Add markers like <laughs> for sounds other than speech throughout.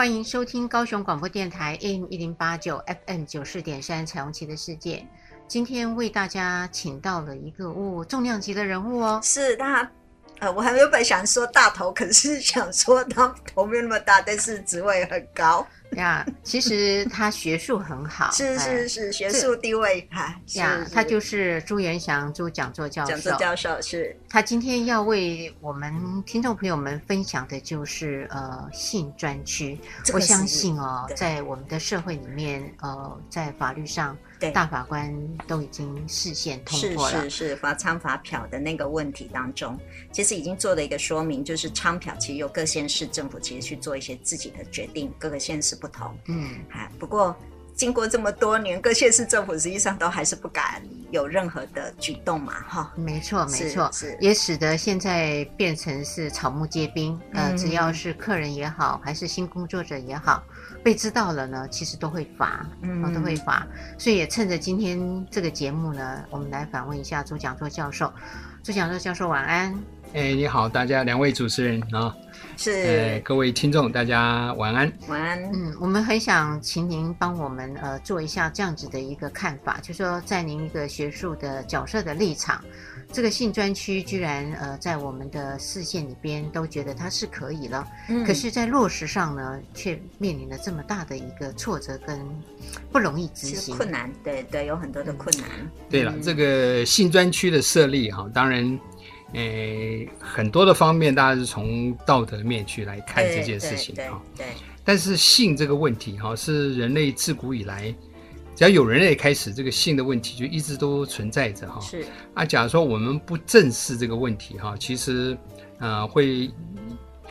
欢迎收听高雄广播电台 AM 一零八九 FM 九四点三彩虹旗的世界。今天为大家请到了一个哦重量级的人物哦，是他。呃，我还没有本想说大头，可是想说他头没有那么大，但是职位很高 <laughs> 呀。其实他学术很好，是是是，学术地位哈呀。他就是朱元祥朱讲座教授，讲座教授是。他今天要为我们听众朋友们分享的就是呃性专区。我相信哦，在我们的社会里面，呃，在法律上。对，大法官都已经视线通过了，是是是，罚仓罚票的那个问题当中，其实已经做了一个说明，就是仓票其实由各县市政府其实去做一些自己的决定，各个县市不同。嗯，啊，不过经过这么多年，各县市政府实际上都还是不敢有任何的举动嘛，哈。没错，没错，是也使得现在变成是草木皆兵，呃，只要是客人也好，还是新工作者也好。被知道了呢，其实都会罚，嗯，都会罚。所以也趁着今天这个节目呢，我们来访问一下朱讲座教授。朱讲座教授，晚安。哎，你好，大家两位主持人啊，是，哎，各位听众，大家晚安。晚安。嗯，我们很想请您帮我们呃做一下这样子的一个看法，就是说在您一个学术的角色的立场。这个性专区居然呃在我们的视线里边都觉得它是可以了，嗯，可是，在落实上呢，却面临了这么大的一个挫折跟不容易执行困难，对对，有很多的困难。对了，这个性专区的设立哈，当然，诶，很多的方面，大家是从道德面去来看这件事情哈，对，但是性这个问题哈，是人类自古以来。只要有人类开始，这个性的问题就一直都存在着哈。是啊，假如说我们不正视这个问题哈，其实呃会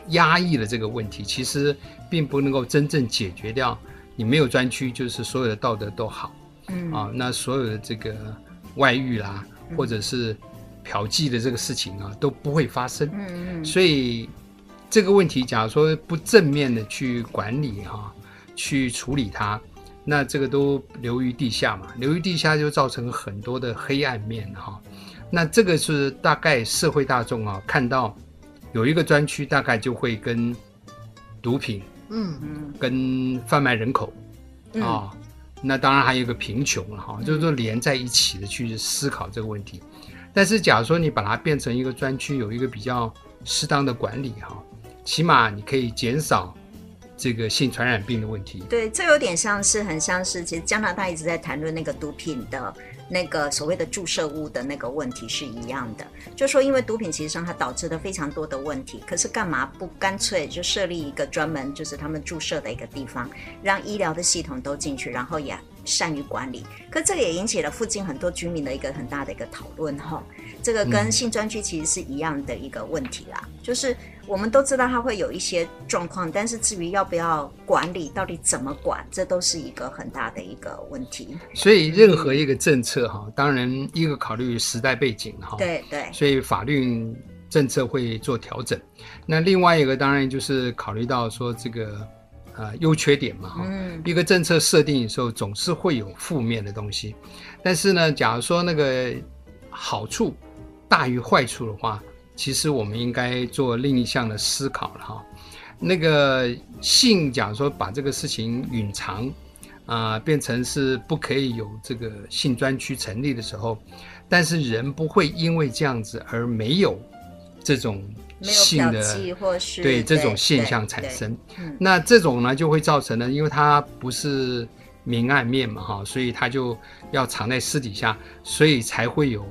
压抑了这个问题，其实并不能够真正解决掉。你没有专区，就是所有的道德都好，嗯啊，那所有的这个外遇啦，或者是嫖妓的这个事情啊，都不会发生。嗯嗯。所以这个问题，假如说不正面的去管理哈，去处理它。那这个都流于地下嘛，流于地下就造成很多的黑暗面哈。那这个是大概社会大众啊看到有一个专区，大概就会跟毒品，嗯嗯，跟贩卖人口啊，那当然还有一个贫穷了哈，就是说连在一起的去思考这个问题。但是假如说你把它变成一个专区，有一个比较适当的管理哈，起码你可以减少。这个性传染病的问题，对，这有点像是很像是，其实加拿大一直在谈论那个毒品的那个所谓的注射物的那个问题是一样的，就说因为毒品其实上它导致了非常多的问题，可是干嘛不干脆就设立一个专门就是他们注射的一个地方，让医疗的系统都进去，然后也善于管理。可这个也引起了附近很多居民的一个很大的一个讨论哈，这个跟性专区其实是一样的一个问题啦，嗯、就是。我们都知道它会有一些状况，但是至于要不要管理，到底怎么管，这都是一个很大的一个问题。所以任何一个政策哈，当然一个考虑时代背景哈，对对，所以法律政策会做调整。那另外一个当然就是考虑到说这个呃优缺点嘛哈，嗯，一个政策设定的时候总是会有负面的东西，但是呢，假如说那个好处大于坏处的话。其实我们应该做另一项的思考了哈，那个性，假如说把这个事情隐藏，啊、呃，变成是不可以有这个性专区成立的时候，但是人不会因为这样子而没有这种性的对这种现象产生，那这种呢就会造成呢，因为它不是明暗面嘛哈，所以它就要藏在私底下，所以才会有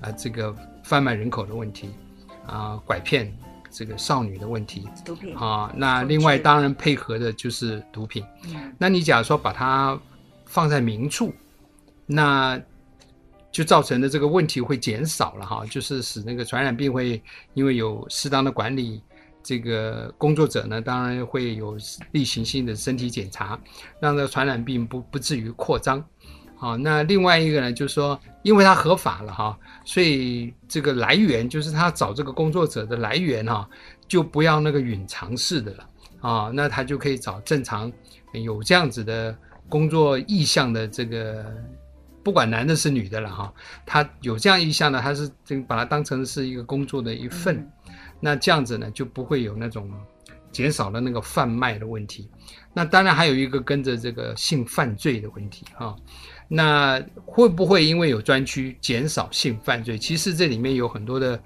啊、呃、这个贩卖人口的问题。啊，拐骗这个少女的问题，毒品啊，那另外当然配合的就是毒品。嗯，那你假如说把它放在明处，那就造成的这个问题会减少了哈，就是使那个传染病会因为有适当的管理，这个工作者呢，当然会有例行性的身体检查，让这个传染病不不至于扩张。好，那另外一个呢，就是说，因为它合法了哈，所以这个来源就是他找这个工作者的来源哈，就不要那个隐藏式的了啊，那他就可以找正常有这样子的工作意向的这个，不管男的是女的了哈，他有这样意向呢，他是这把它当成是一个工作的一份。嗯那这样子呢，就不会有那种减少了那个贩卖的问题。那当然还有一个跟着这个性犯罪的问题哈。那会不会因为有专区减少性犯罪？其实这里面有很多的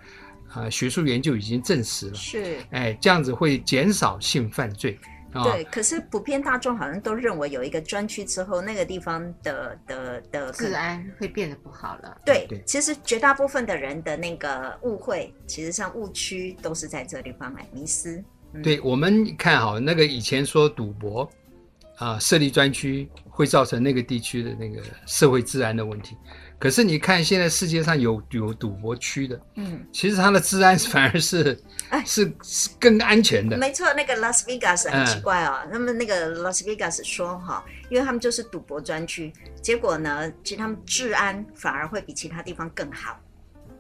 啊学术研究已经证实了。是，哎，这样子会减少性犯罪。对，可是普遍大众好像都认为有一个专区之后，那个地方的的的治安会变得不好了。对，对，其实绝大部分的人的那个误会，其实像误区都是在这地方来迷失。嗯、对，我们看好那个以前说赌博啊，设立专区会造成那个地区的那个社会治安的问题。可是你看，现在世界上有有赌博区的，嗯，其实它的治安反而是，哎，是是更安全的。没错，那个拉斯维加斯很奇怪哦，他们那个拉斯维加斯说哈，因为他们就是赌博专区，结果呢，其实他们治安反而会比其他地方更好。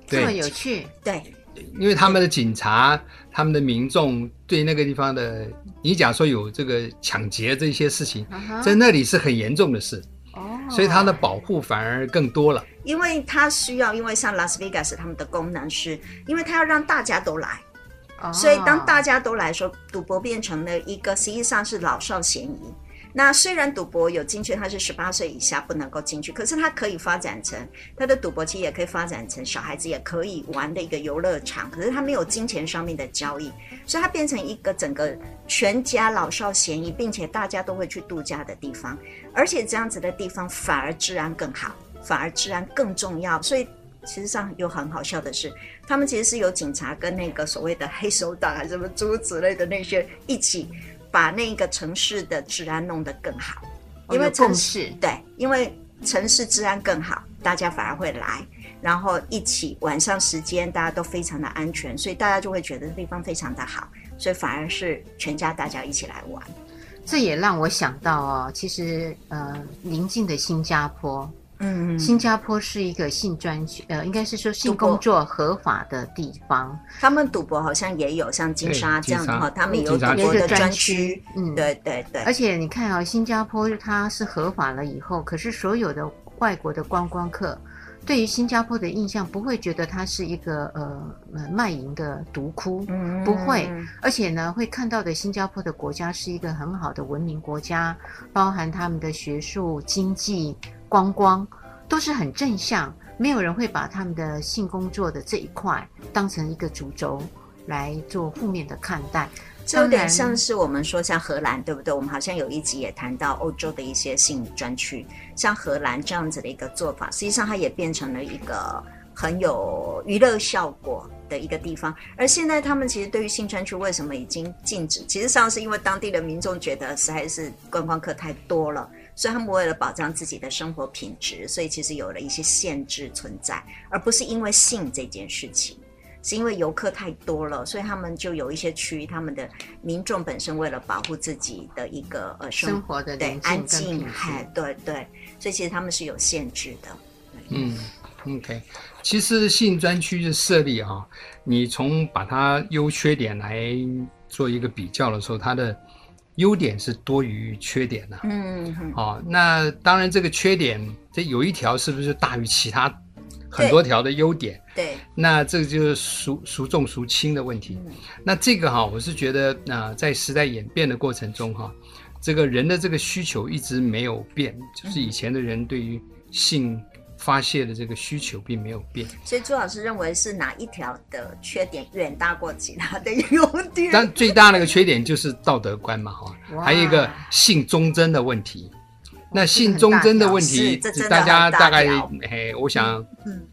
这么有趣，对，因为他们的警察、他们的民众对那个地方的，你假如说有这个抢劫这些事情，在那里是很严重的事。所以它的保护反而更多了，因为它需要，因为像拉斯维加斯他们的功能是，因为它要让大家都来，所以当大家都来说，赌博变成了一个实际上是老少咸宜。那虽然赌博有进去，他是十八岁以下不能够进去，可是它可以发展成他的赌博期也可以发展成小孩子也可以玩的一个游乐场，可是他没有金钱上面的交易，所以它变成一个整个全家老少咸宜，并且大家都会去度假的地方，而且这样子的地方反而治安更好，反而治安更重要。所以其实上又很好笑的是，他们其实是有警察跟那个所谓的黑手党还是什么诸如此类的那些一起。把那个城市的治安弄得更好，因为城市对，因为城市治安更好，大家反而会来，然后一起晚上时间大家都非常的安全，所以大家就会觉得地方非常的好，所以反而是全家大家一起来玩。这也让我想到哦，其实呃，邻近的新加坡。嗯，新加坡是一个性专区，呃，应该是说性工作合法的地方。他们赌博好像也有像金沙这样的话，他们有赌博的专区。嗯，对对对。而且你看啊、哦，新加坡它是合法了以后，可是所有的外国的观光客对于新加坡的印象不会觉得它是一个呃卖淫的毒窟，嗯，不会。而且呢，会看到的新加坡的国家是一个很好的文明国家，包含他们的学术、经济。观光都是很正向，没有人会把他们的性工作的这一块当成一个主轴来做负面的看待。这有点像是我们说像荷兰，对不对？我们好像有一集也谈到欧洲的一些性专区，像荷兰这样子的一个做法，实际上它也变成了一个很有娱乐效果的一个地方。而现在他们其实对于性专区为什么已经禁止？其实上是因为当地的民众觉得实在是观光客太多了。所以他们为了保障自己的生活品质，所以其实有了一些限制存在，而不是因为性这件事情，是因为游客太多了，所以他们就有一些区域，他们的民众本身为了保护自己的一个呃生，生活的对安静，哎，对对，所以其实他们是有限制的。嗯，OK，其实性专区的设立哈、啊，你从把它优缺点来做一个比较的时候，它的。优点是多于缺点的，嗯，好、哦，那当然这个缺点，这有一条是不是大于其他很多条的优点？对，对，那这个就是孰孰重孰轻的问题。嗯、那这个哈，我是觉得啊、呃，在时代演变的过程中哈，这个人的这个需求一直没有变，就是以前的人对于性。发泄的这个需求并没有变，所以朱老师认为是哪一条的缺点远大过其他的优点？但最大的一个缺点就是道德观嘛，哈，还有一个性忠贞的问题。那性忠贞的问题，大家大概，嘿，我想，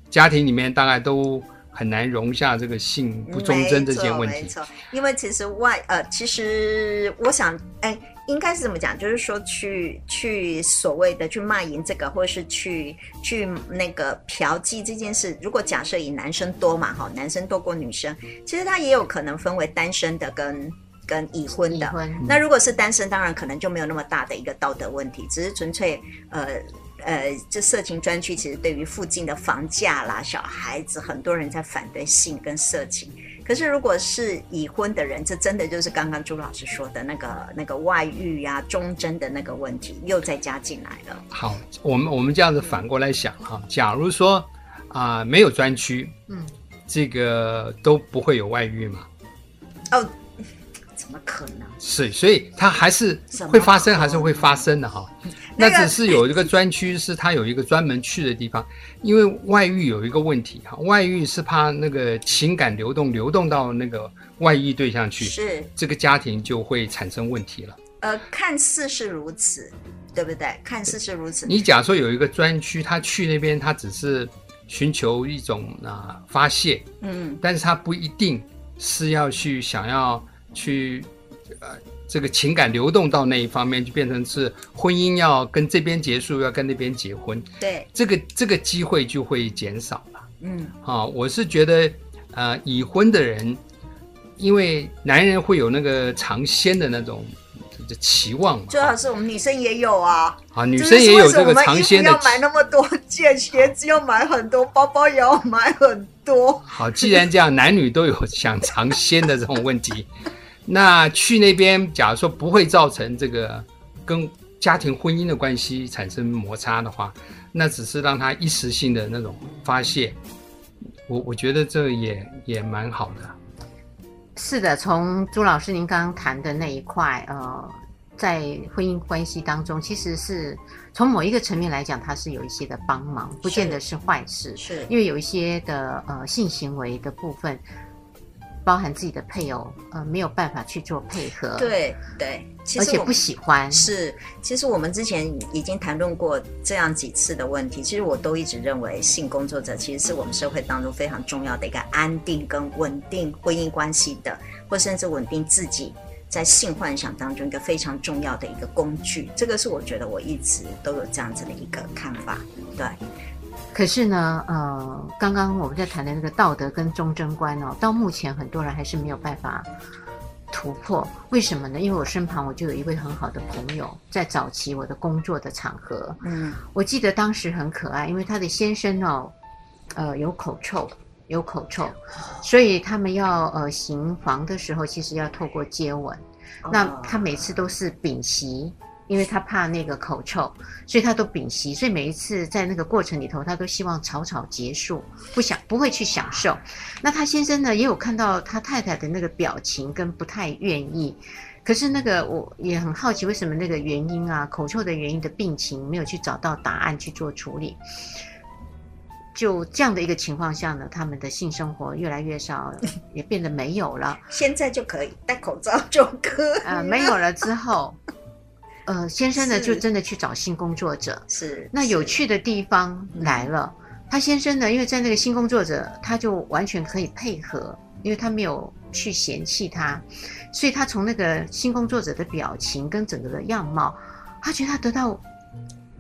家庭里面大概都很难容下这个性不忠贞这件问题。没错，因为其实外呃，其实我想，哎。应该是怎么讲？就是说去去所谓的去卖淫这个，或者是去去那个嫖妓这件事，如果假设以男生多嘛，哈，男生多过女生，其实他也有可能分为单身的跟跟已婚的。婚那如果是单身，当然可能就没有那么大的一个道德问题，只是纯粹呃呃，这色情专区其实对于附近的房价啦、小孩子，很多人在反对性跟色情。可是，如果是已婚的人，这真的就是刚刚朱老师说的那个那个外遇呀、啊、忠贞的那个问题，又再加进来了。好，我们我们这样子反过来想哈，假如说啊、呃、没有专区，嗯，这个都不会有外遇嘛？哦，怎么可能？是，所以它还是会发生，还是会发生的哈。<laughs> 那只是有一个专区，是他有一个专门去的地方，因为外遇有一个问题哈，外遇是怕那个情感流动流动到那个外遇对象去，是这个家庭就会产生问题了。呃，看似是如此，对不对？看似是如此。你假说有一个专区，他去那边，他只是寻求一种啊发泄，嗯，但是他不一定是要去想要去呃。这个情感流动到那一方面，就变成是婚姻要跟这边结束，要跟那边结婚。对，这个这个机会就会减少了。嗯，好，我是觉得，呃，已婚的人，因为男人会有那个尝鲜的那种的期望嘛。最好是我们女生也有啊。啊，女生也有这个尝鲜的。要买那么多件鞋子，要买很多包包，也要买很多。好，既然这样，男女都有想尝鲜的这种问题。<laughs> 那去那边，假如说不会造成这个跟家庭婚姻的关系产生摩擦的话，那只是让他一时性的那种发泄，我我觉得这也也蛮好的。是的，从朱老师您刚刚谈的那一块，呃，在婚姻关系当中，其实是从某一个层面来讲，它是有一些的帮忙，不见得是坏事，是因为有一些的呃性行为的部分。包含自己的配偶，呃，没有办法去做配合，对对，而且不喜欢。是，其实我们之前已经谈论过这样几次的问题。其实我都一直认为，性工作者其实是我们社会当中非常重要的一个安定跟稳定婚姻关系的，或甚至稳定自己在性幻想当中一个非常重要的一个工具。这个是我觉得我一直都有这样子的一个看法，对。可是呢，呃，刚刚我们在谈的那个道德跟忠贞观哦，到目前很多人还是没有办法突破。为什么呢？因为我身旁我就有一位很好的朋友，在早期我的工作的场合，嗯，我记得当时很可爱，因为他的先生哦，呃，有口臭，有口臭，所以他们要呃行房的时候，其实要透过接吻，那他每次都是屏息。因为他怕那个口臭，所以他都屏息，所以每一次在那个过程里头，他都希望草草结束，不想不会去享受。那他先生呢，也有看到他太太的那个表情跟不太愿意，可是那个我也很好奇，为什么那个原因啊，口臭的原因的病情没有去找到答案去做处理。就这样的一个情况下呢，他们的性生活越来越少，也变得没有了。<laughs> 现在就可以戴口罩就可以啊、呃，没有了之后。呃，先生呢，就真的去找性工作者。是，那有趣的地方来了，他先生呢，因为在那个性工作者，他就完全可以配合，因为他没有去嫌弃他，所以他从那个性工作者的表情跟整个的样貌，他觉得他得到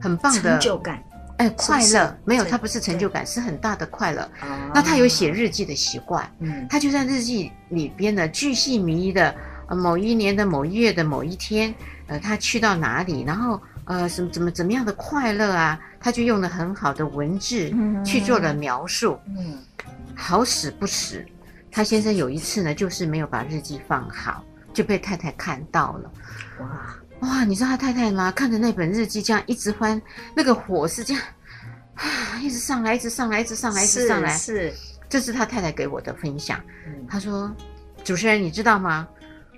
很棒的成就感，哎，快乐。没有，他不是成就感，是很大的快乐。那他有写日记的习惯，嗯，他就在日记里边呢，巨细靡遗的，呃，某一年的某一月的某一天。呃，他去到哪里，然后呃，什么怎么怎么样的快乐啊？他就用了很好的文字去做了描述。嗯，好死不死，他先生有一次呢，就是没有把日记放好，就被太太看到了。哇哇，你知道他太太吗？看着那本日记这样一直翻，那个火是这样啊，一直上来，一直上来，一直上来，一直上来。是，是这是他太太给我的分享。嗯，他说：“主持人，你知道吗？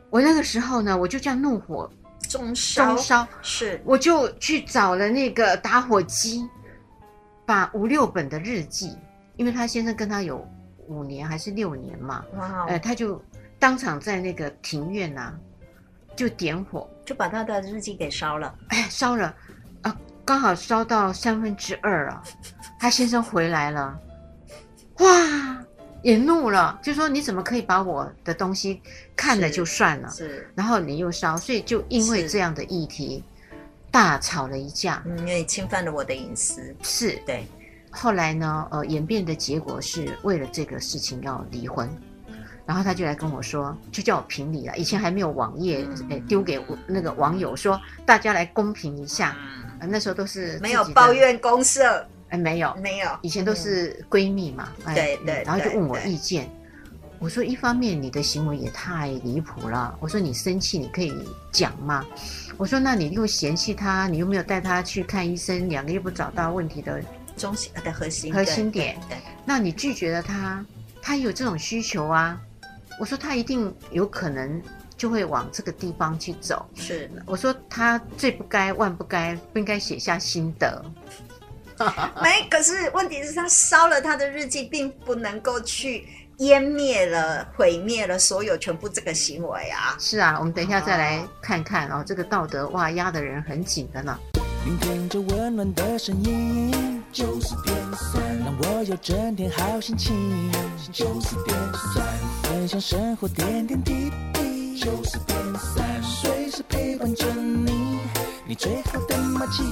我那个时候呢，我就这样怒火。”中烧，中烧。是，我就去找了那个打火机，把五六本的日记，因为他先生跟他有五年还是六年嘛，哇，呃，他就当场在那个庭院呐、啊，就点火，就把他的日记给烧了，哎，烧了，啊，刚好烧到三分之二啊，他先生回来了，哇，也怒了，就说你怎么可以把我的东西看了就算了，是，然后你又烧，所以就因为这样的议题大吵了一架，嗯，因为侵犯了我的隐私，是对。后来呢，呃，演变的结果是为了这个事情要离婚。然后他就来跟我说，就叫我评理了。以前还没有网页，哎，丢给那个网友说，大家来公平一下。嗯、那时候都是没有抱怨公社，哎，没有，没有。以前都是闺蜜嘛，哎、对对。然后就问我意见。我说，一方面你的行为也太离谱了。我说，你生气你可以讲吗？我说，那你又嫌弃他，你又没有带他去看医生，两个又不找到问题的中心的核心核心点。对，对，那你拒绝了他，他有这种需求啊。我说他一定有可能就会往这个地方去走。是，我说他最不该万不该不应该写下心得。<laughs> 没，可是问题是，他烧了他的日记，并不能够去湮灭了、毁灭了所有全部这个行为啊。是啊，我们等一下再来看看哦，这个道德哇压的人很紧的呢。聆听着温暖的声音，九四点三，让我有整天好心情。九四点三，分享生活点点滴滴。九四点三，随时陪伴着你，你最好的默契。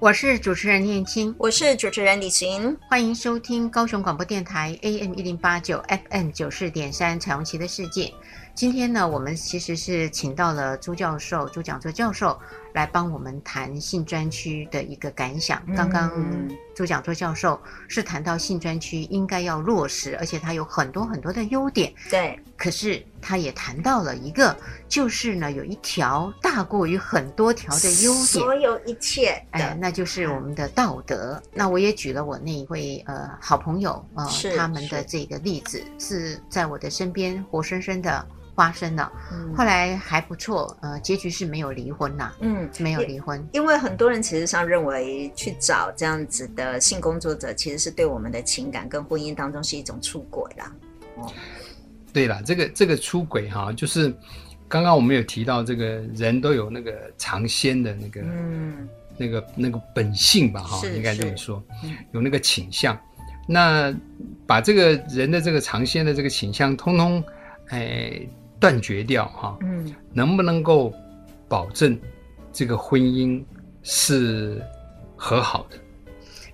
我是主持人念青，我是主持人李行，欢迎收听高雄广播电台 AM 一零八九 FM 九四点三彩虹旗的世界。今天呢，我们其实是请到了朱教授、朱讲座教授来帮我们谈性专区的一个感想。嗯、刚刚朱讲座教授是谈到性专区应该要落实，而且它有很多很多的优点。对，可是他也谈到了一个，就是呢，有一条大过于很多条的优点，所有一切，哎，那就是我们的道德。那我也举了我那一位呃好朋友呃，他们的这个例子，是在我的身边活生生的。发生了，后来还不错，呃，结局是没有离婚呐，嗯，没有离婚，因为很多人其实上认为去找这样子的性工作者，其实是对我们的情感跟婚姻当中是一种出轨啦。哦，对了，这个这个出轨哈，就是刚刚我们有提到，这个人都有那个尝鲜的那个，嗯，那个那个本性吧，哈，应该这么说，有那个倾向，那把这个人的这个尝鲜的这个倾向，通通，哎。断绝掉哈，嗯，能不能够保证这个婚姻是和好的？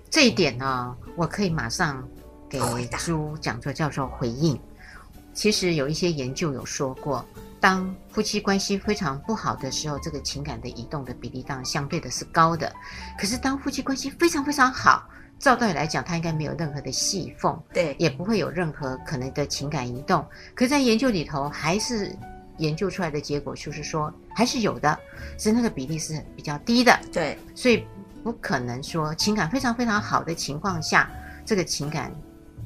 这一点呢，我可以马上给朱讲座教授回应。其实有一些研究有说过，当夫妻关系非常不好的时候，这个情感的移动的比例当然相对的是高的。可是当夫妻关系非常非常好，照道理来讲，他应该没有任何的细缝，对，也不会有任何可能的情感移动。可是在研究里头，还是研究出来的结果就是说，还是有的，只是那个比例是比较低的。对，所以不可能说情感非常非常好的情况下，这个情感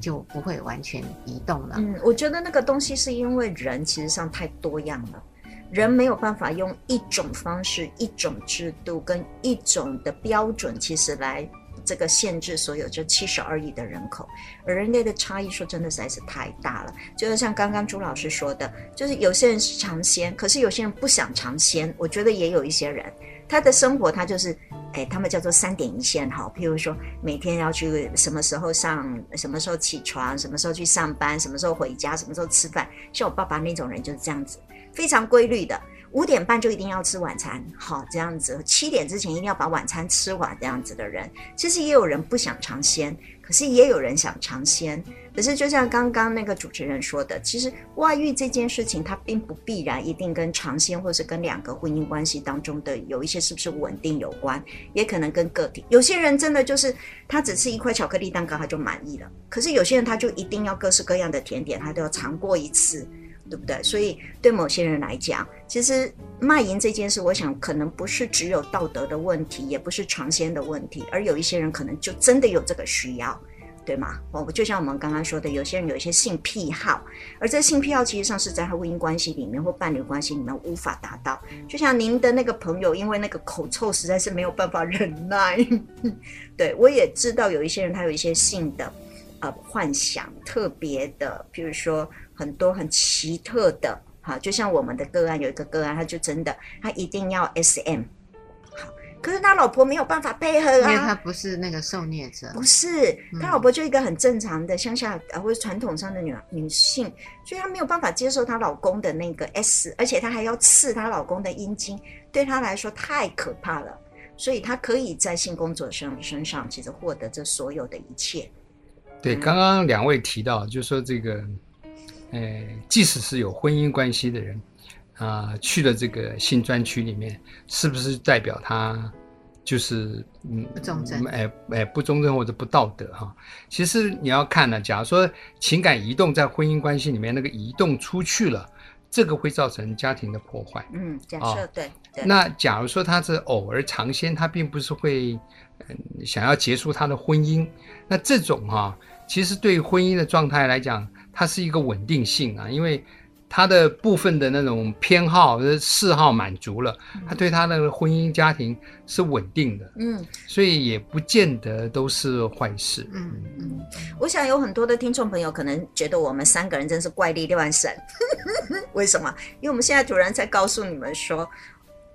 就不会完全移动了。嗯，我觉得那个东西是因为人其实上太多样了，人没有办法用一种方式、一种制度跟一种的标准，其实来。这个限制所有这七十二亿的人口，而人类的差异说真的实在是太大了。就是像刚刚朱老师说的，就是有些人是尝鲜，可是有些人不想尝鲜。我觉得也有一些人，他的生活他就是，哎，他们叫做三点一线哈。譬如说，每天要去什么时候上，什么时候起床，什么时候去上班，什么时候回家，什么时候吃饭。像我爸爸那种人就是这样子，非常规律的。五点半就一定要吃晚餐，好，这样子。七点之前一定要把晚餐吃完，这样子的人，其实也有人不想尝鲜，可是也有人想尝鲜。可是就像刚刚那个主持人说的，其实外遇这件事情，它并不必然一定跟尝鲜，或是跟两个婚姻关系当中的有一些是不是稳定有关，也可能跟个体。有些人真的就是他只吃一块巧克力蛋糕他就满意了，可是有些人他就一定要各式各样的甜点，他都要尝过一次。对不对？所以对某些人来讲，其实卖淫这件事，我想可能不是只有道德的问题，也不是尝鲜的问题，而有一些人可能就真的有这个需要，对吗？我，就像我们刚刚说的，有些人有一些性癖好，而这性癖好其实上是在他婚姻关系里面或伴侣关系里面无法达到。就像您的那个朋友，因为那个口臭实在是没有办法忍耐。<laughs> 对，我也知道有一些人他有一些性的呃幻想，特别的，比如说。很多很奇特的，哈，就像我们的个案有一个个案，他就真的，他一定要 SM，好，可是他老婆没有办法配合啊，因为他不是那个受虐者，不是他老婆就一个很正常的乡下呃或者传统上的女女性，所以她没有办法接受她老公的那个 S，而且她还要刺她老公的阴茎，对她来说太可怕了，所以她可以在性工作者身上其实获得这所有的一切。对，刚刚两位提到，就是说这个，呃，即使是有婚姻关系的人。啊、呃，去了这个性专区里面，是不是代表他就是嗯不忠贞？哎哎，不忠贞或者不道德哈？其实你要看呢，假如说情感移动在婚姻关系里面，那个移动出去了，这个会造成家庭的破坏。嗯，假设、哦、对，对。那假如说他是偶尔尝鲜，他并不是会嗯想要结束他的婚姻，那这种哈、啊，其实对婚姻的状态来讲，它是一个稳定性啊，因为。他的部分的那种偏好和嗜好满足了，他对他的婚姻家庭是稳定的，嗯，所以也不见得都是坏事，嗯嗯。我想有很多的听众朋友可能觉得我们三个人真是怪力乱神，为什么？因为我们现在突然在告诉你们说，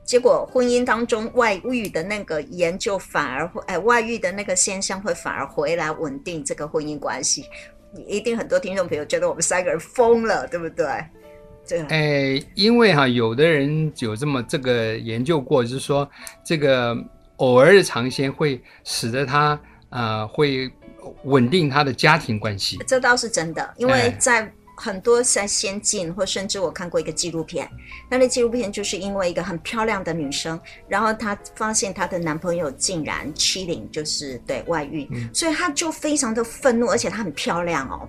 结果婚姻当中外遇的那个研究反而会，哎，外遇的那个现象会反而回来稳定这个婚姻关系。一定很多听众朋友觉得我们三个人疯了，对不对？对，哎，因为哈，有的人有这么这个研究过，就是说，这个偶尔的尝鲜会使得他呃会稳定他的家庭关系。这倒是真的，因为在很多在先进，或甚至我看过一个纪录片，那那纪录片就是因为一个很漂亮的女生，然后她发现她的男朋友竟然欺凌，就是对外遇，嗯，所以她就非常的愤怒，而且她很漂亮哦。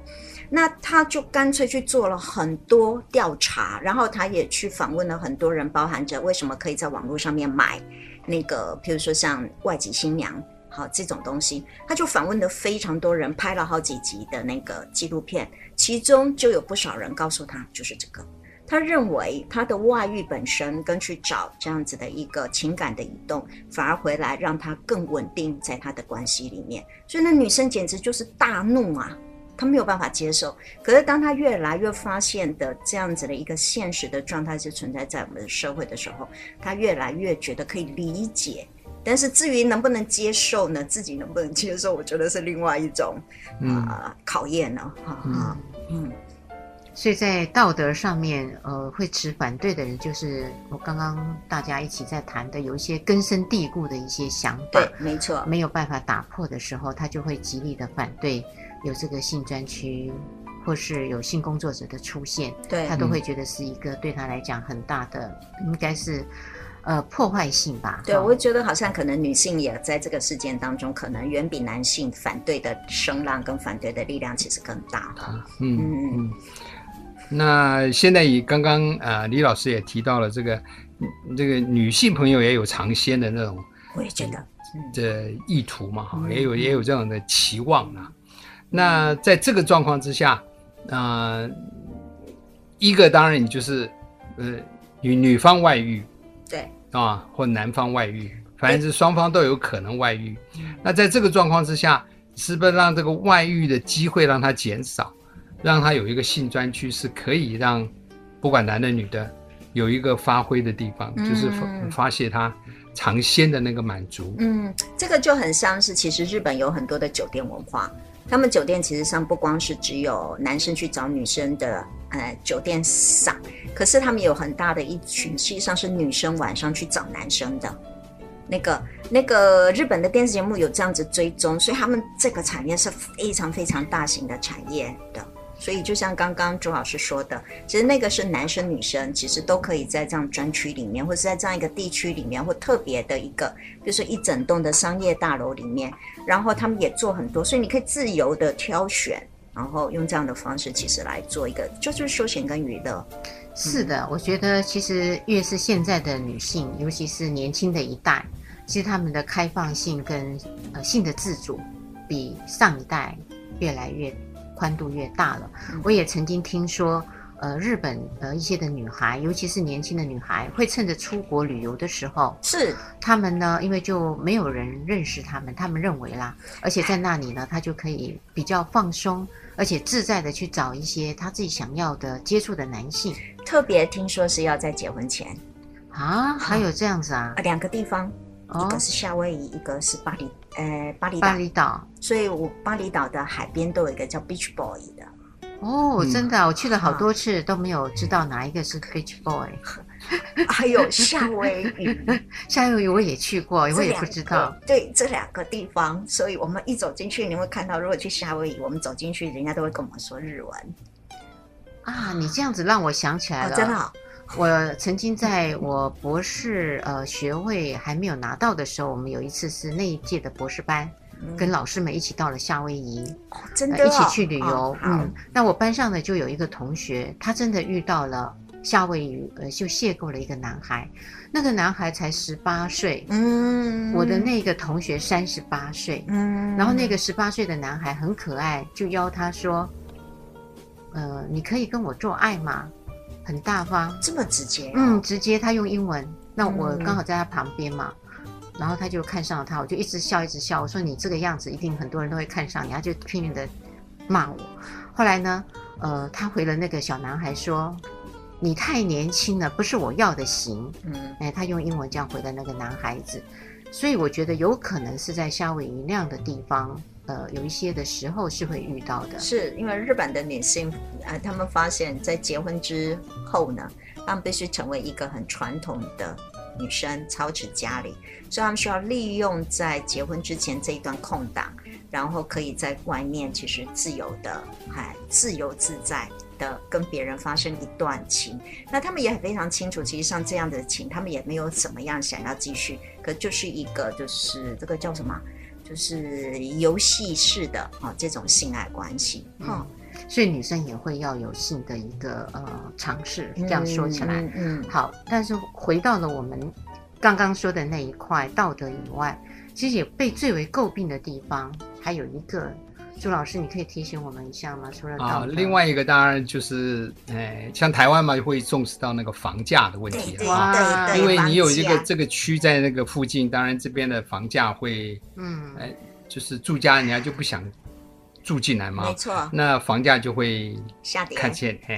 那她就干脆去做了很多调查，然后她也去访问了很多人，包含着为什么可以在网络上面买那个，比如说像外籍新娘，好这种东西，他就访问了非常多人，拍了好几集的那个纪录片，其中就有不少人告诉他，就是这个，他认为他的外遇本身跟去找这样子的一个情感的移动，反而回来让他更稳定在他的关系里面，所以那女生简直就是大怒啊！他没有办法接受，可是当他越来越发现的这样子的一个现实的状态是存在在我们的社会的时候，他越来越觉得可以理解。但是至于能不能接受呢？自己能不能接受，我觉得是另外一种啊、嗯呃、考验呢。哈、嗯、哈嗯，所以在道德上面，呃，会持反对的人，就是我刚刚大家一起在谈的，有一些根深蒂固的一些想法，对，没错，没有办法打破的时候，他就会极力的反对。有这个性专区，或是有性工作者的出现，对，他都会觉得是一个对他来讲很大的，应该是呃破坏性吧。对，我会觉得好像可能女性也在这个事件当中，可能远比男性反对的声浪跟反对的力量其实更大。嗯嗯嗯。那现在以刚刚呃李老师也提到了这个这个女性朋友也有尝鲜的那种，我也觉得这意图嘛哈、嗯，也有也有这样的期望啊。那在这个状况之下，啊、呃，一个当然你就是，呃，女女方外遇，对啊，或男方外遇，反正是双方都有可能外遇。那在这个状况之下，是不是让这个外遇的机会让他减少，让他有一个性专区，是可以让不管男的女的有一个发挥的地方，嗯、就是发发泄他尝鲜的那个满足。嗯，这个就很像是其实日本有很多的酒店文化。他们酒店其实上不光是只有男生去找女生的，呃，酒店上，可是他们有很大的一群，实际上是女生晚上去找男生的。那个那个日本的电视节目有这样子追踪，所以他们这个产业是非常非常大型的产业的。所以，就像刚刚朱老师说的，其实那个是男生女生，其实都可以在这样专区里面，或者是在这样一个地区里面，或特别的一个，比如说一整栋的商业大楼里面，然后他们也做很多，所以你可以自由的挑选，然后用这样的方式，其实来做一个，就是休闲跟娱乐。是的，我觉得其实越是现在的女性，尤其是年轻的一代，其实他们的开放性跟呃性的自主，比上一代越来越。宽度越大了，我也曾经听说，呃，日本呃一些的女孩，尤其是年轻的女孩，会趁着出国旅游的时候，是他们呢，因为就没有人认识他们，他们认为啦，而且在那里呢，他就可以比较放松，而且自在的去找一些他自己想要的接触的男性。特别听说是要在结婚前啊，还有这样子啊？啊，两个地方。一个是夏威夷，一个是巴厘，呃，巴厘岛。巴厘岛，所以我巴厘岛的海边都有一个叫 Beach Boy 的。哦，真的，我去了好多次都没有知道哪一个是 Beach Boy。<laughs> 还有夏威夷，<laughs> 夏威夷我也去过，我也不知道。对，这两个地方，所以我们一走进去，你会看到，如果去夏威夷，我们走进去，人家都会跟我们说日文。啊，你这样子让我想起来了，哦、真的、哦。我曾经在我博士呃学位还没有拿到的时候，我们有一次是那一届的博士班，嗯、跟老师们一起到了夏威夷，哦、真的、哦呃、一起去旅游。哦、嗯，那我班上呢就有一个同学，他真的遇到了夏威夷，呃，就邂逅了一个男孩，那个男孩才十八岁，嗯，我的那个同学三十八岁，嗯，然后那个十八岁的男孩很可爱，就邀他说，呃，你可以跟我做爱吗？很大方，这么直接、哦，嗯，直接。他用英文，那我刚好在他旁边嘛，嗯、然后他就看上了他，我就一直笑，一直笑。我说你这个样子，一定很多人都会看上你，他就拼命的骂我。后来呢，呃，他回了那个小男孩说：“你太年轻了，不是我要的型。”嗯，哎，他用英文这样回了那个男孩子，所以我觉得有可能是在夏威夷那样的地方。呃，有一些的时候是会遇到的，是因为日本的女性，呃，他们发现，在结婚之后呢，他们必须成为一个很传统的女生，操持家里，所以他们需要利用在结婚之前这一段空档，然后可以在外面其实自由的，还自由自在的跟别人发生一段情。那他们也很非常清楚，其实像这样的情，他们也没有怎么样想要继续，可就是一个就是这个叫什么？就是游戏式的啊、哦，这种性爱关系，嗯，所以女生也会要有性的一个呃尝试。这样说起来，嗯，嗯好。但是回到了我们刚刚说的那一块道德以外，其实也被最为诟病的地方还有一个。朱老师，你可以提醒我们一下吗？除了啊，另外一个当然就是，哎，像台湾嘛，会重视到那个房价的问题啊，因为你有一个这个区在那个附近，当然这边的房价会，嗯，哎，就是住家人家就不想住进来嘛，没错，那房价就会下跌，看见，哎，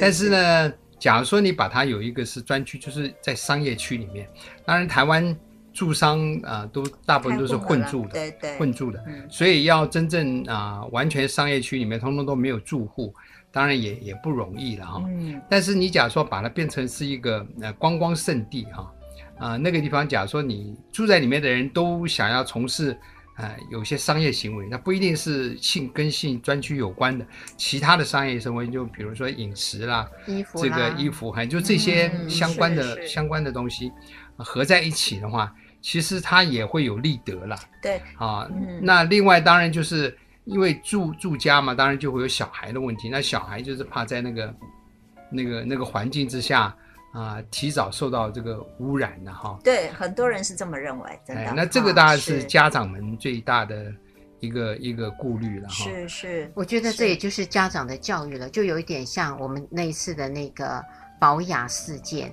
但是呢，假如说你把它有一个是专区，就是在商业区里面，当然台湾。住商啊、呃，都大部分都是混住的，对对，混住的，嗯、所以要真正啊、呃，完全商业区里面通通都没有住户，当然也也不容易了哈。嗯。但是你假如说把它变成是一个呃观光圣地哈，啊、呃、那个地方，假如说你住在里面的人都想要从事啊、呃、有些商业行为，那不一定是性跟性专区有关的，其他的商业行为，就比如说饮食啦，衣服这个衣服，还就这些相关的、嗯、相关的东西合在一起的话。其实他也会有立德啦，对啊，嗯、那另外当然就是因为住住家嘛，当然就会有小孩的问题。那小孩就是怕在那个那个那个环境之下啊，提早受到这个污染的哈。对，很多人是这么认为，真的。那这个当然是家长们最大的一个、哦、一个顾虑了哈。是是，我觉得这也就是家长的教育了，就有一点像我们那一次的那个保雅事件。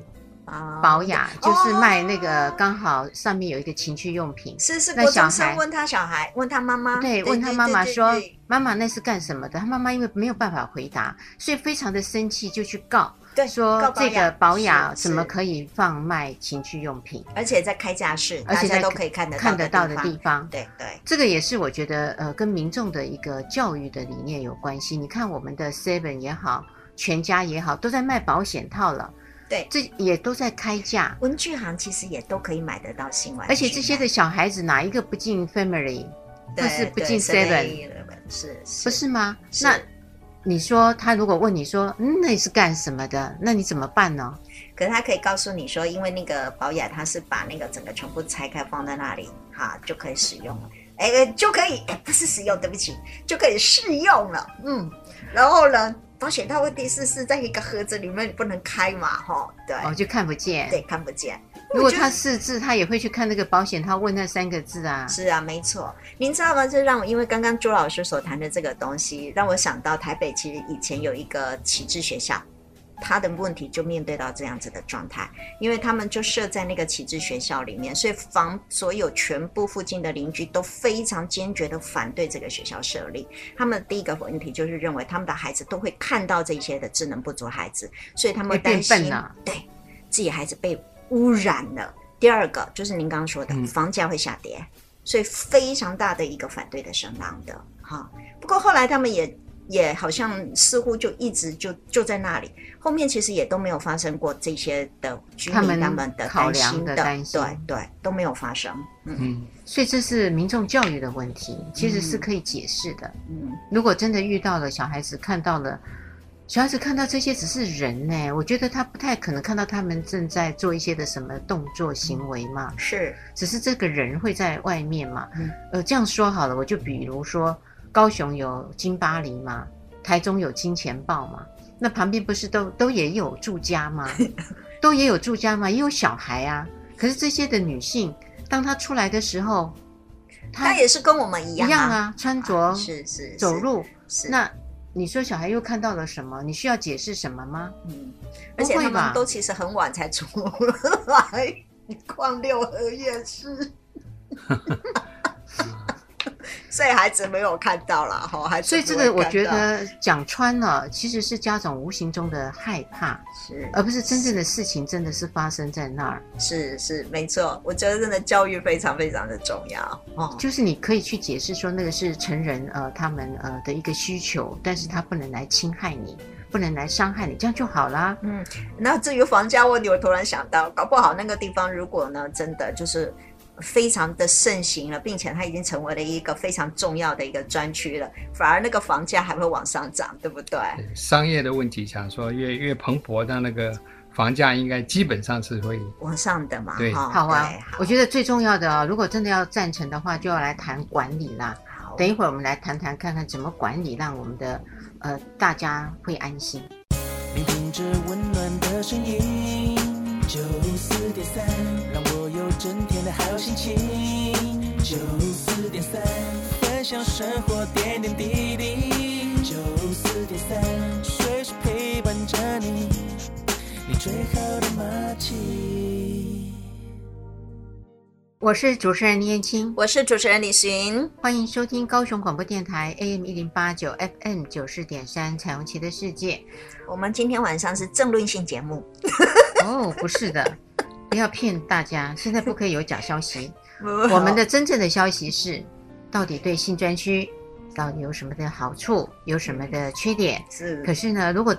宝雅就是卖那个，刚好上面有一个情趣用品。是是，那小孩问他小孩，问他妈妈，对，问他妈妈说：“妈妈那是干什么的？”他妈妈因为没有办法回答，所以非常的生气，就去告，对，说这个保雅怎么可以放卖情趣用品？而且在开架式，而且在都可以看得看得到的地方。对对，这个也是我觉得呃，跟民众的一个教育的理念有关系。你看我们的 Seven 也好，全家也好，都在卖保险套了。对，这也都在开价。文具行其实也都可以买得到新玩具，而且这些的小孩子哪一个不进 Family，或是不进 Seven，是不是吗？是那你说他如果问你说，嗯，那你是干什么的？那你怎么办呢？可是他可以告诉你说，因为那个保雅他是把那个整个全部拆开放在那里，哈，就可以使用了。哎，就可以，哎，不是使用，对不起，就可以试用了。嗯，然后呢？保险套问题是是在一个盒子里面，你不能开嘛，哈，对，哦，就看不见，对，看不见。如果他识字，他也会去看那个保险套，问那三个字啊。是啊，没错。您知道吗？就让我因为刚刚朱老师所谈的这个东西，让我想到台北其实以前有一个启智学校。他的问题就面对到这样子的状态，因为他们就设在那个启智学校里面，所以房所有全部附近的邻居都非常坚决的反对这个学校设立。他们第一个问题就是认为他们的孩子都会看到这些的智能不足孩子，所以他们担心，对自己孩子被污染了。第二个就是您刚刚说的，嗯、房价会下跌，所以非常大的一个反对的声浪的哈。不过后来他们也也好像似乎就一直就就在那里，后面其实也都没有发生过这些的居民他们的担心的，担心对对都没有发生。嗯，嗯所以这是民众教育的问题，其实是可以解释的。嗯，如果真的遇到了小孩子看到了。小孩子看到这些只是人呢，我觉得他不太可能看到他们正在做一些的什么动作行为嘛。嗯、是，只是这个人会在外面嘛。嗯、呃，这样说好了，我就比如说高雄有金巴黎嘛，台中有金钱豹嘛，那旁边不是都都也有住家吗？<laughs> 都也有住家吗？也有小孩啊。可是这些的女性，当她出来的时候，她也是跟我们一样啊，一样啊，穿着、啊、是是，是走路是那。你说小孩又看到了什么？你需要解释什么吗？嗯，而且他们都其实很晚才出来 <laughs> 逛六合夜市。<laughs> 所以孩子没有看到了哈，孩子所以这个我觉得讲穿了，其实是家长无形中的害怕，是，而不是真正的事情真的是发生在那儿。是是没错，我觉得真的教育非常非常的重要哦。就是你可以去解释说那个是成人呃他们呃的一个需求，但是他不能来侵害你，不能来伤害你，这样就好啦。嗯，那至于房价问题，我突然想到，搞不好那个地方如果呢真的就是。非常的盛行了，并且它已经成为了一个非常重要的一个专区了，反而那个房价还会往上涨，对不对？对，商业的问题，想说越越蓬勃，那那个房价应该基本上是会往上的嘛。对，哦、好啊。我觉得最重要的啊、哦，如果真的要赞成的话，就要来谈管理啦。好，等一会儿我们来谈谈看看怎么管理，让我们的呃大家会安心。聆听着温暖的声音，九四点三，有整天的好心情。九四点三，分享生活点点滴滴。九四点三，随时陪伴着你，你最好的默契。我是主持人林燕青，我是主持人李寻，欢迎收听高雄广播电台 AM 一零八九 FM 九四点三彩虹旗的世界。我们今天晚上是政论性节目。哦，不是的。不要骗大家，现在不可以有假消息。<laughs> 我们的真正的消息是，到底对新专区到底有什么的好处，有什么的缺点？是。可是呢，如果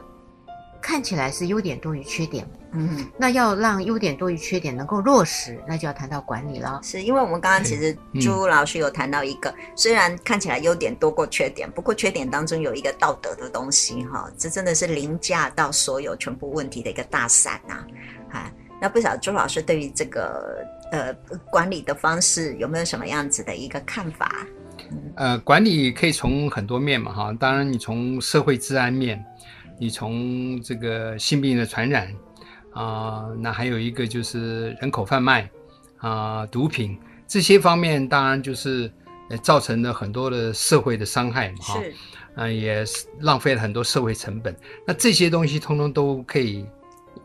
看起来是优点多于缺点，嗯，那要让优点多于缺点能够落实，那就要谈到管理了。是因为我们刚刚其实朱老师有谈到一个，嗯、虽然看起来优点多过缺点，不过缺点当中有一个道德的东西，哈，这真的是凌驾到所有全部问题的一个大伞呐，啊。那不晓得朱老师对于这个呃管理的方式有没有什么样子的一个看法？呃，管理可以从很多面嘛，哈，当然你从社会治安面，你从这个性病的传染啊、呃，那还有一个就是人口贩卖啊、呃，毒品这些方面，当然就是造成了很多的社会的伤害嘛，哈，嗯、呃，也浪费了很多社会成本。那这些东西通通都可以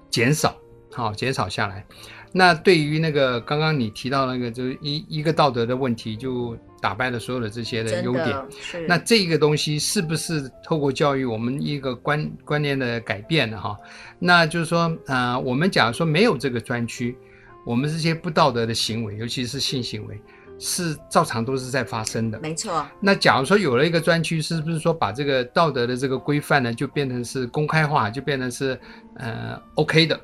减少。好，减少下来。那对于那个刚刚你提到那个，就是一一个道德的问题，就打败了所有的这些的优点。是。那这个东西是不是透过教育，我们一个观观念的改变呢？哈，那就是说，啊、呃，我们假如说没有这个专区，我们这些不道德的行为，尤其是性行为，是照常都是在发生的。没错。那假如说有了一个专区，是不是说把这个道德的这个规范呢，就变成是公开化，就变成是呃 OK 的？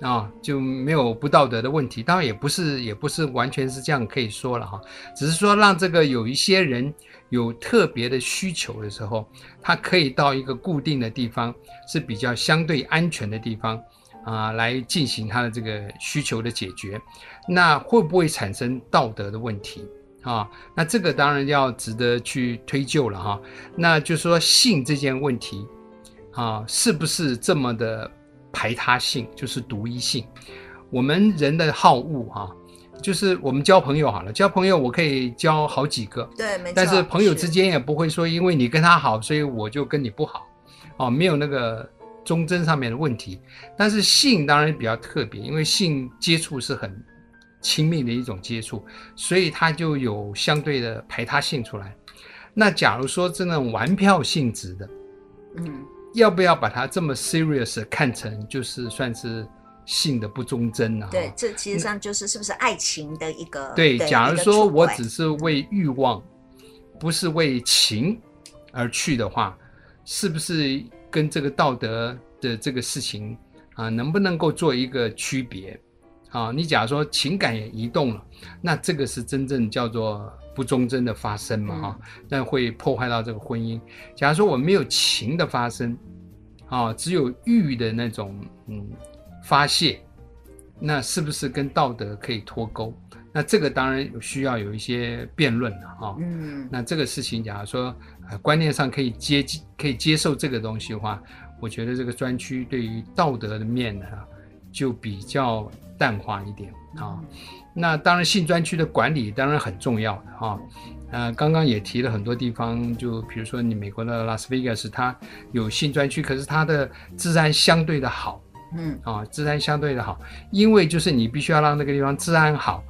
啊、就没有不道德的问题，当然也不是，也不是完全是这样可以说了哈，只是说让这个有一些人有特别的需求的时候，他可以到一个固定的地方，是比较相对安全的地方啊、来进行他的这个需求的解决，那会不会产生道德的问题啊、那这个当然要值得去推究了哈。那就是说性这件问题啊，是不是这么的？排他性就是独一性，我们人的好恶哈、啊，就是我们交朋友好了，交朋友我可以交好几个，对，没错。但是朋友之间也不会说，因为你跟他好，所以我就跟你不好，哦，没有那个忠贞上面的问题。但是性当然比较特别，因为性接触是很亲密的一种接触，所以它就有相对的排他性出来。那假如说这种玩票性质的，嗯。要不要把它这么 serious 看成就是算是性的不忠贞啊。对，这其实上就是是不是爱情的一个？对，假如说我只是为欲望，不是为情而去的话，是不是跟这个道德的这个事情啊，能不能够做一个区别？啊，你假如说情感也移动了，那这个是真正叫做不忠贞的发生嘛？哈、嗯，那会破坏到这个婚姻。假如说我没有情的发生，啊，只有欲的那种嗯发泄，那是不是跟道德可以脱钩？那这个当然需要有一些辩论了哈。嗯，那这个事情，假如说呃观念上可以接可以接受这个东西的话，我觉得这个专区对于道德的面呢，就比较。淡化一点啊，那当然性专区的管理当然很重要的哈，呃，刚刚也提了很多地方，就比如说你美国的拉斯维加斯，它有性专区，可是它的治安相对的好，嗯。啊，治安相对的好，因为就是你必须要让那个地方治安好。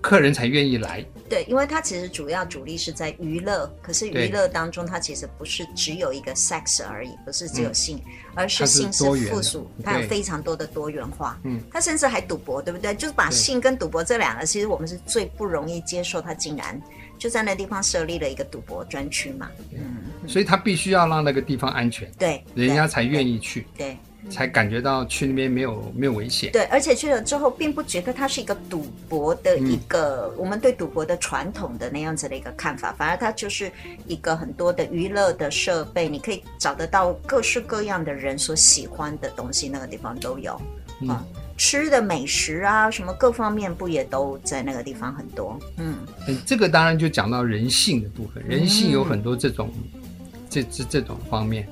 客人才愿意来，对，因为它其实主要主力是在娱乐，可是娱乐当中它其实不是只有一个 sex 而已，不是只有性，嗯、而是性是附属，它有非常多的多元化，嗯，它甚至还赌博，对不对？就是把性跟赌博这两个，其实我们是最不容易接受，它竟然就在那地方设立了一个赌博专区嘛，嗯，所以他必须要让那个地方安全，对，人家才愿意去，对。对才感觉到去那边没有没有危险。对，而且去了之后，并不觉得它是一个赌博的一个、嗯、我们对赌博的传统的那样子的一个看法，反而它就是一个很多的娱乐的设备，你可以找得到各式各样的人所喜欢的东西，那个地方都有。嗯，啊、吃的美食啊，什么各方面不也都在那个地方很多？嗯，这个当然就讲到人性的部分，人性有很多这种、嗯、这这这种方面。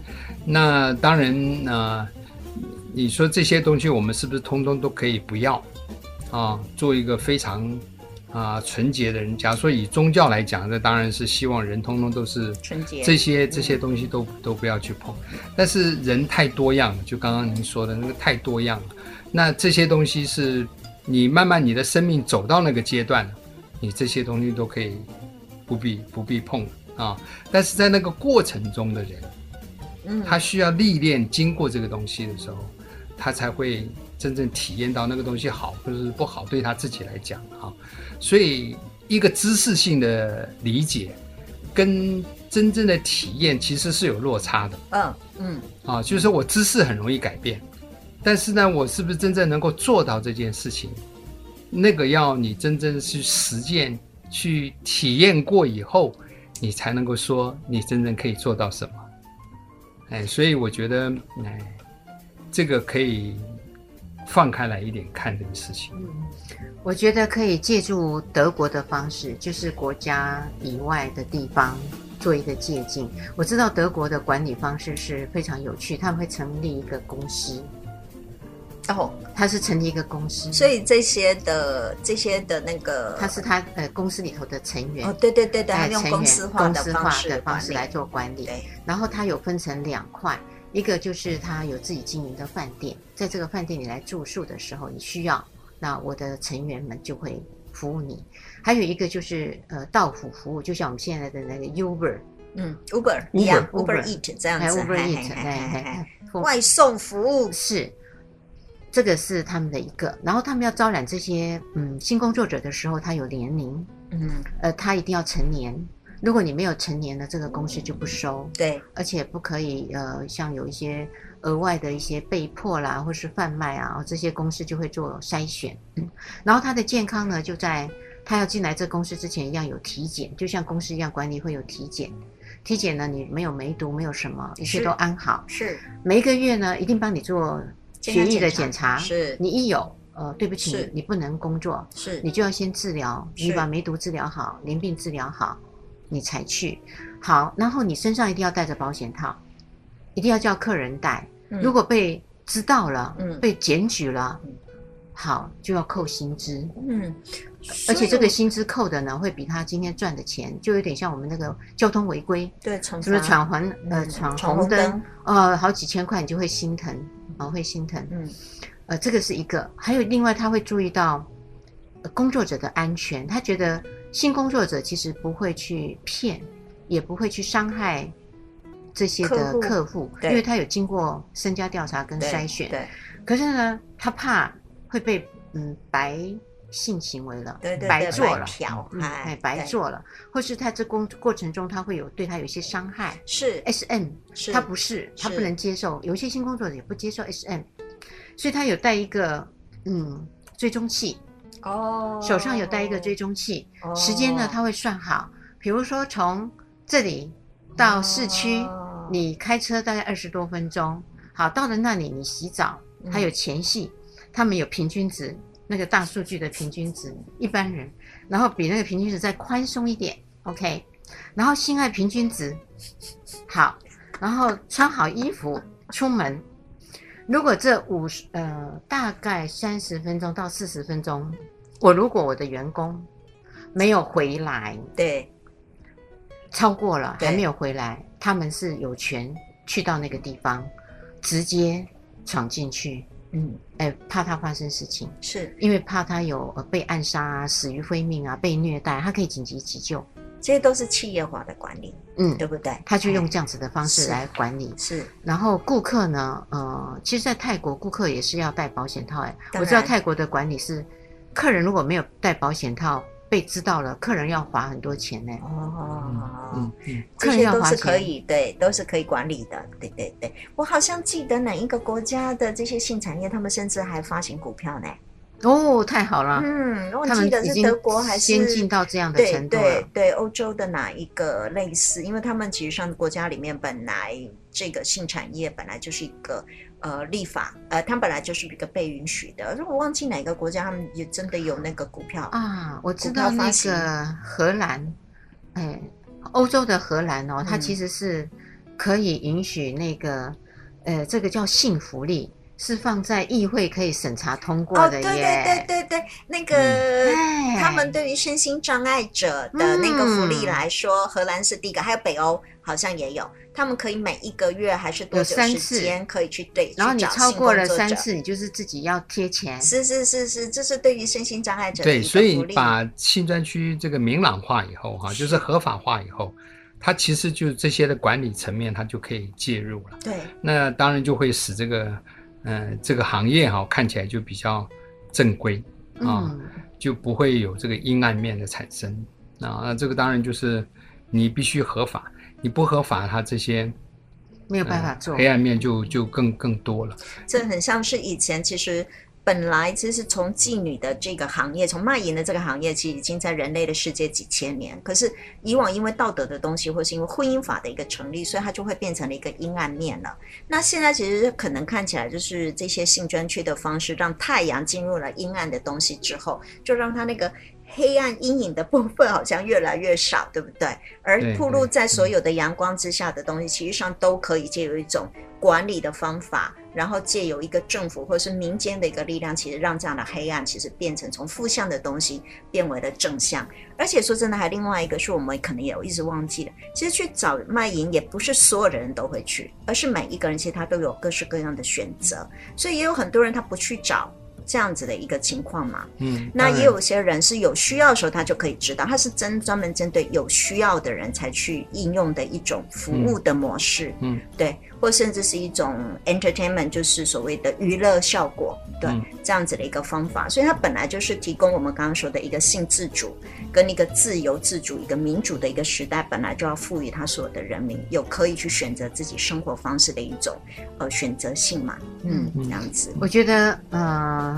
那当然呢。呃你说这些东西，我们是不是通通都可以不要啊？做一个非常啊纯洁的人。假如说以宗教来讲，那当然是希望人通通都是纯洁，这些这些东西都都不要去碰。但是人太多样了，就刚刚您说的那个太多样了。那这些东西是你慢慢你的生命走到那个阶段了，你这些东西都可以不必不必碰啊。但是在那个过程中的人，嗯，他需要历练，经过这个东西的时候。他才会真正体验到那个东西好或者是不好，对他自己来讲啊，所以一个知识性的理解跟真正的体验其实是有落差的。嗯嗯，啊，就是说我知识很容易改变，但是呢，我是不是真正能够做到这件事情？那个要你真正去实践、去体验过以后，你才能够说你真正可以做到什么。哎，所以我觉得，哎。这个可以放开来一点看这个事情。嗯，我觉得可以借助德国的方式，就是国家以外的地方做一个借鉴。我知道德国的管理方式是非常有趣，他们会成立一个公司。哦，他是成立一个公司，所以这些的这些的那个，他是他呃公司里头的成员。哦，对对对对，他用公司化的方式，的方式来做管理。然后他有分成两块。一个就是他有自己经营的饭店，在这个饭店里来住宿的时候，你需要，那我的成员们就会服务你。还有一个就是呃，到府服务，就像我们现在的那个 Uber，嗯，Uber 一样，Uber Eat 这样子，Uber Eat，外送服务是这个是他们的一个。然后他们要招揽这些嗯新工作者的时候，他有年龄，嗯，呃，他一定要成年。如果你没有成年的这个公司就不收，对，而且不可以呃，像有一些额外的一些被迫啦，或是贩卖啊，这些公司就会做筛选。嗯，然后他的健康呢，就在他要进来这公司之前一样有体检，就像公司一样管理会有体检。体检呢，你没有梅毒，没有什么，一切都安好。是，每一个月呢，一定帮你做血液的检查。是，你一有呃，对不起，你你不能工作，是你就要先治疗，你把梅毒治疗好，淋病治疗好。你才去，好，然后你身上一定要带着保险套，一定要叫客人带。嗯、如果被知道了，嗯、被检举了，嗯、好就要扣薪资。嗯，而且这个薪资扣的呢，会比他今天赚的钱，就有点像我们那个交通违规，对，什么闯红呃闯红灯，呃好几千块，你就会心疼，啊、呃、会心疼。嗯，呃这个是一个，还有另外他会注意到工作者的安全，他觉得。新工作者其实不会去骗，也不会去伤害这些的客户，客户，因为他有经过身家调查跟筛选。对，对，可是呢，他怕会被嗯白性行为了，对对对，白做了，嗯、哎，白做了，或是他这工过程中他会有对他有一些伤害，是。SM，是他不是，他不能接受，有一些性工作者也不接受 SM，所以他有带一个嗯追踪器，哦，手上有带一个追踪器，哦、时间呢它会算好，比如说从这里到市区。哦你开车大概二十多分钟，好，到了那里你洗澡，还有前戏，嗯、他们有平均值，那个大数据的平均值，一般人，然后比那个平均值再宽松一点，OK，然后性爱平均值，好，然后穿好衣服出门，如果这五十呃大概三十分钟到四十分钟，我如果我的员工没有回来，对，超过了还没有回来。他们是有权去到那个地方，直接闯进去，嗯，哎，怕他发生事情，是。因为怕他有呃被暗杀啊、死于非命啊、被虐待，他可以紧急急救，这些都是企业化的管理，嗯，对不对？他就用这样子的方式来管理，是。然后顾客呢，呃，其实，在泰国顾客也是要戴保险套，哎，我知道泰国的管理是，客人如果没有戴保险套。被知道了，客人要罚很多钱呢。哦，嗯嗯，这些都是可以，对，都是可以管理的。对对对，我好像记得哪一个国家的这些性产业，他们甚至还发行股票呢。哦，太好了。嗯，我记得是德国还是先进到这样的程度了。对对对，欧洲的哪一个类似？因为他们其实上国家里面本来这个性产业本来就是一个。呃，立法，呃，它本来就是一个被允许的。如果忘记哪个国家，他们也真的有那个股票啊。我知道那个荷兰，哎，欧洲的荷兰哦，它其实是可以允许那个，呃，这个叫性福利。是放在议会可以审查通过的耶。哦，对对对对对，那个、嗯、他们对于身心障碍者的那个福利来说，嗯、荷兰是第一个，还有北欧好像也有，他们可以每一个月还是多久时间可以去对，然后你超过了三次，你就是自己要贴钱。是是是是，这是对于身心障碍者的一个福利。对，所以把性专区这个明朗化以后哈，就是合法化以后，它其实就这些的管理层面，它就可以介入了。对，那当然就会使这个。嗯、呃，这个行业哈、哦、看起来就比较正规啊，嗯、就不会有这个阴暗面的产生啊。那这个当然就是你必须合法，你不合法，它这些没有办法做，呃、黑暗面就就更更多了。这很像是以前其实。本来其实从妓女的这个行业，从卖淫的这个行业，其实已经在人类的世界几千年。可是以往因为道德的东西，或是因为婚姻法的一个成立，所以它就会变成了一个阴暗面了。那现在其实可能看起来就是这些性专区的方式，让太阳进入了阴暗的东西之后，就让它那个黑暗阴影的部分好像越来越少，对不对？而暴露在所有的阳光之下的东西，其实上都可以借由一种管理的方法。然后借由一个政府或者是民间的一个力量，其实让这样的黑暗其实变成从负向的东西变为了正向。而且说真的，还另外一个是我们可能也有一直忘记的，其实去找卖淫也不是所有的人都会去，而是每一个人其实他都有各式各样的选择，所以也有很多人他不去找。这样子的一个情况嘛，嗯，那也有些人是有需要的时候，他就可以知道，他是针专门针对有需要的人才去应用的一种服务的模式，嗯，嗯。对，或甚至是一种 entertainment，就是所谓的娱乐效果，对，嗯、这样子的一个方法，所以它本来就是提供我们刚刚说的一个性自主跟一个自由自主、一个民主的一个时代，本来就要赋予他所有的人民有可以去选择自己生活方式的一种呃选择性嘛，嗯，嗯。这样子，我觉得呃。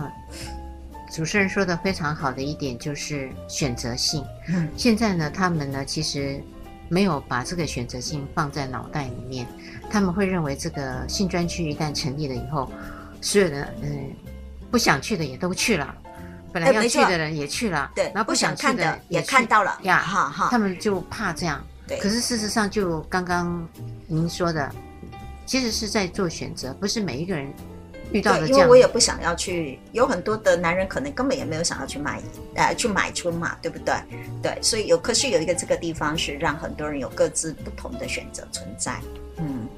主持人说的非常好的一点就是选择性。嗯，现在呢，他们呢其实没有把这个选择性放在脑袋里面，他们会认为这个性专区一旦成立了以后，所有的嗯不想去的也都去了，本来要去的人也去了，对，然后不想去的也看到了呀，哈哈，他们就怕这样。对，可是事实上就刚刚您说的，其实是在做选择，不是每一个人。遇到的因为我也不想要去，有很多的男人可能根本也没有想要去买，呃，去买春嘛，对不对？对，所以有，可是有一个这个地方是让很多人有各自不同的选择存在，嗯，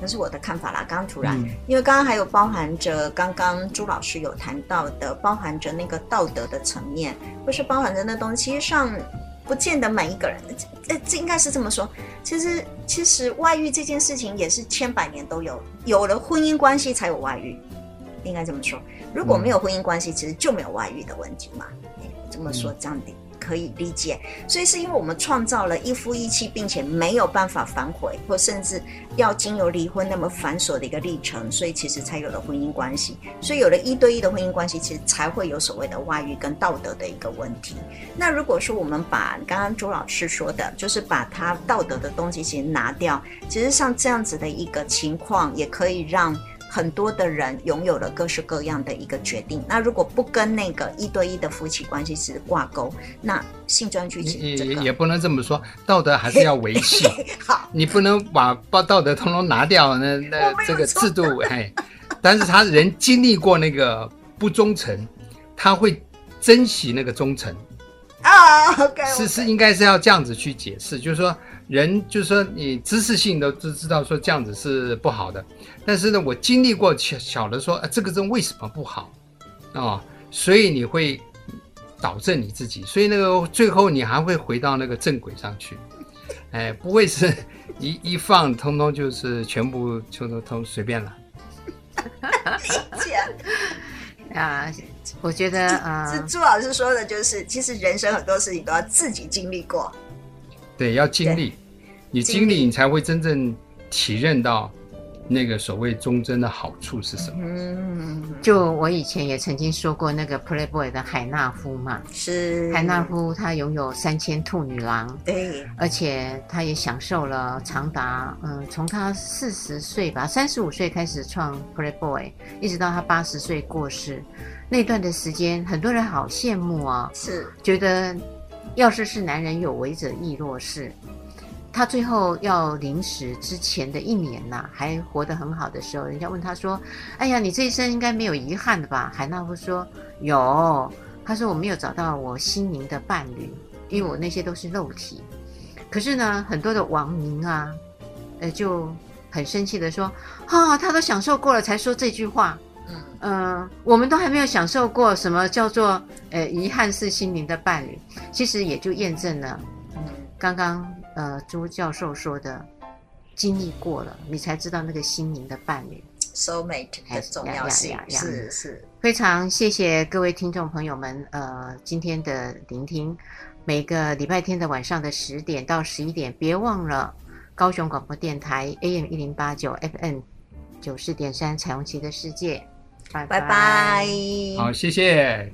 这是我的看法啦。刚刚突然，嗯、因为刚刚还有包含着刚刚朱老师有谈到的，包含着那个道德的层面，或是包含着那东西，其实上。不见得每一个人，呃，这应该是这么说。其实，其实外遇这件事情也是千百年都有，有了婚姻关系才有外遇。应该这么说，如果没有婚姻关系，其实就没有外遇的问题嘛。嗯、这么说，这样的。可以理解，所以是因为我们创造了一夫一妻，并且没有办法反悔，或甚至要经由离婚那么繁琐的一个历程，所以其实才有了婚姻关系。所以有了一对一的婚姻关系，其实才会有所谓的外遇跟道德的一个问题。那如果说我们把刚刚朱老师说的，就是把他道德的东西先拿掉，其实像这样子的一个情况，也可以让。很多的人拥有了各式各样的一个决定。那如果不跟那个一对一的夫妻关系是挂钩，那性专区其实也也不能这么说，道德还是要维系。<laughs> 好，你不能把把道德通通拿掉，那那 <laughs> 这个制度 <laughs> 哎。但是他人经历过那个不忠诚，他会珍惜那个忠诚。啊、oh,，OK，是是应该是要这样子去解释，就是说。人就是说，你知识性都知知道说这样子是不好的，但是呢，我经历过小小的说，啊，这个针为什么不好啊、哦？所以你会导正你自己，所以那个最后你还会回到那个正轨上去，<laughs> 哎，不会是一一放通通就是全部就通通随便了。啊，我觉得啊，是朱老师说的，就是其实人生很多事情都要自己经历过。对，要经历，你经历，你才会真正体认到那个所谓忠贞的好处是什么。嗯，就我以前也曾经说过，那个 Playboy 的海纳夫嘛，是。海纳夫，他拥有三千兔女郎，对，而且他也享受了长达嗯，从他四十岁吧，三十五岁开始创 Playboy，一直到他八十岁过世。那段的时间，很多人好羡慕啊，是。觉得。要是是男人有为者亦若是，他最后要临死之前的一年呐、还活得很好的时候，人家问他说：“哎呀，你这一生应该没有遗憾的吧？”海纳夫说：“有。”他说：“我没有找到我心灵的伴侣，因为我那些都是肉体。可是呢，很多的网民啊，呃，就很生气的说：‘啊，他都享受过了，才说这句话。’”嗯、呃，我们都还没有享受过什么叫做呃遗憾是心灵的伴侣，其实也就验证了，嗯，刚刚呃朱教授说的，经历过了，你才知道那个心灵的伴侣，soul mate 的重要性，是是。非常谢谢各位听众朋友们，呃，今天的聆听，每个礼拜天的晚上的十点到十一点，别忘了高雄广播电台 AM 一零八九 FM 九四点三彩虹旗的世界。拜拜，好，谢谢。